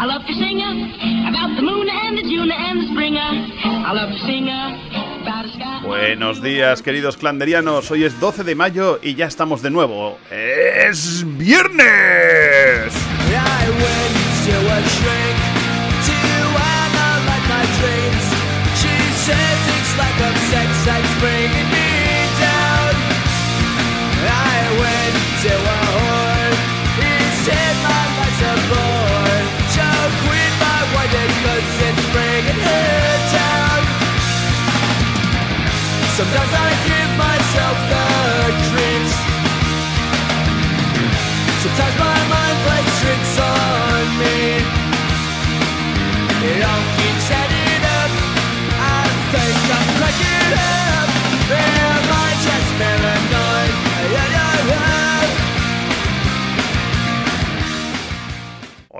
I love to sing about the moon and the June and the springer. I love to sing about the sky. Buenos días, queridos clanderianos. Hoy es 12 de mayo y ya estamos de nuevo. ¡Es viernes! I went to Sometimes I give myself the creeps. Sometimes my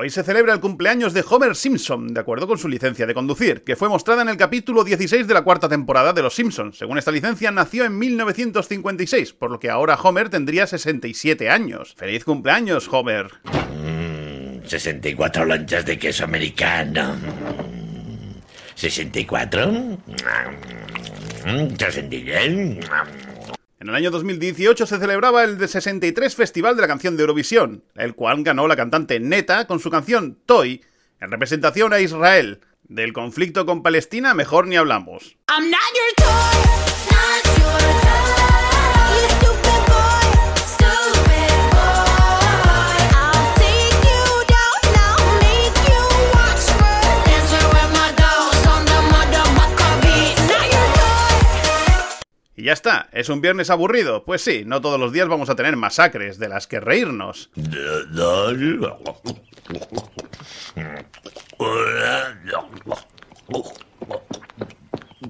Hoy se celebra el cumpleaños de Homer Simpson, de acuerdo con su licencia de conducir, que fue mostrada en el capítulo 16 de la cuarta temporada de Los Simpsons. Según esta licencia, nació en 1956, por lo que ahora Homer tendría 67 años. ¡Feliz cumpleaños, Homer! 64 lonchas de queso americano. 64. 63. En el año 2018 se celebraba el de 63 Festival de la Canción de Eurovisión, el cual ganó la cantante Neta con su canción Toy, en representación a Israel. Del conflicto con Palestina mejor ni hablamos. Y ya está, ¿es un viernes aburrido? Pues sí, no todos los días vamos a tener masacres de las que reírnos.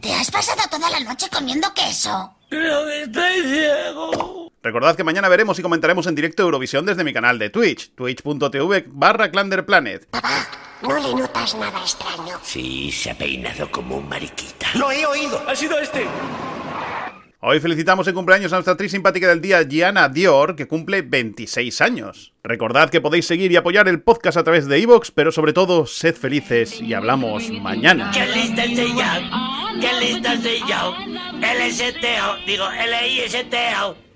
¿Te has pasado toda la noche comiendo queso? Pero estoy ciego. Recordad que mañana veremos y comentaremos en directo Eurovisión desde mi canal de Twitch, twitch.tv barra clanderplanet. Papá, ¿no le notas nada extraño? Sí, se ha peinado como un mariquita. Lo he oído. Ha sido este. Hoy felicitamos en cumpleaños a nuestra actriz simpática del día, Gianna Dior, que cumple 26 años. Recordad que podéis seguir y apoyar el podcast a través de iVoox, pero sobre todo, sed felices y hablamos mañana. ¡Qué! ¡Qué! LSTO, L-I-S-T-O.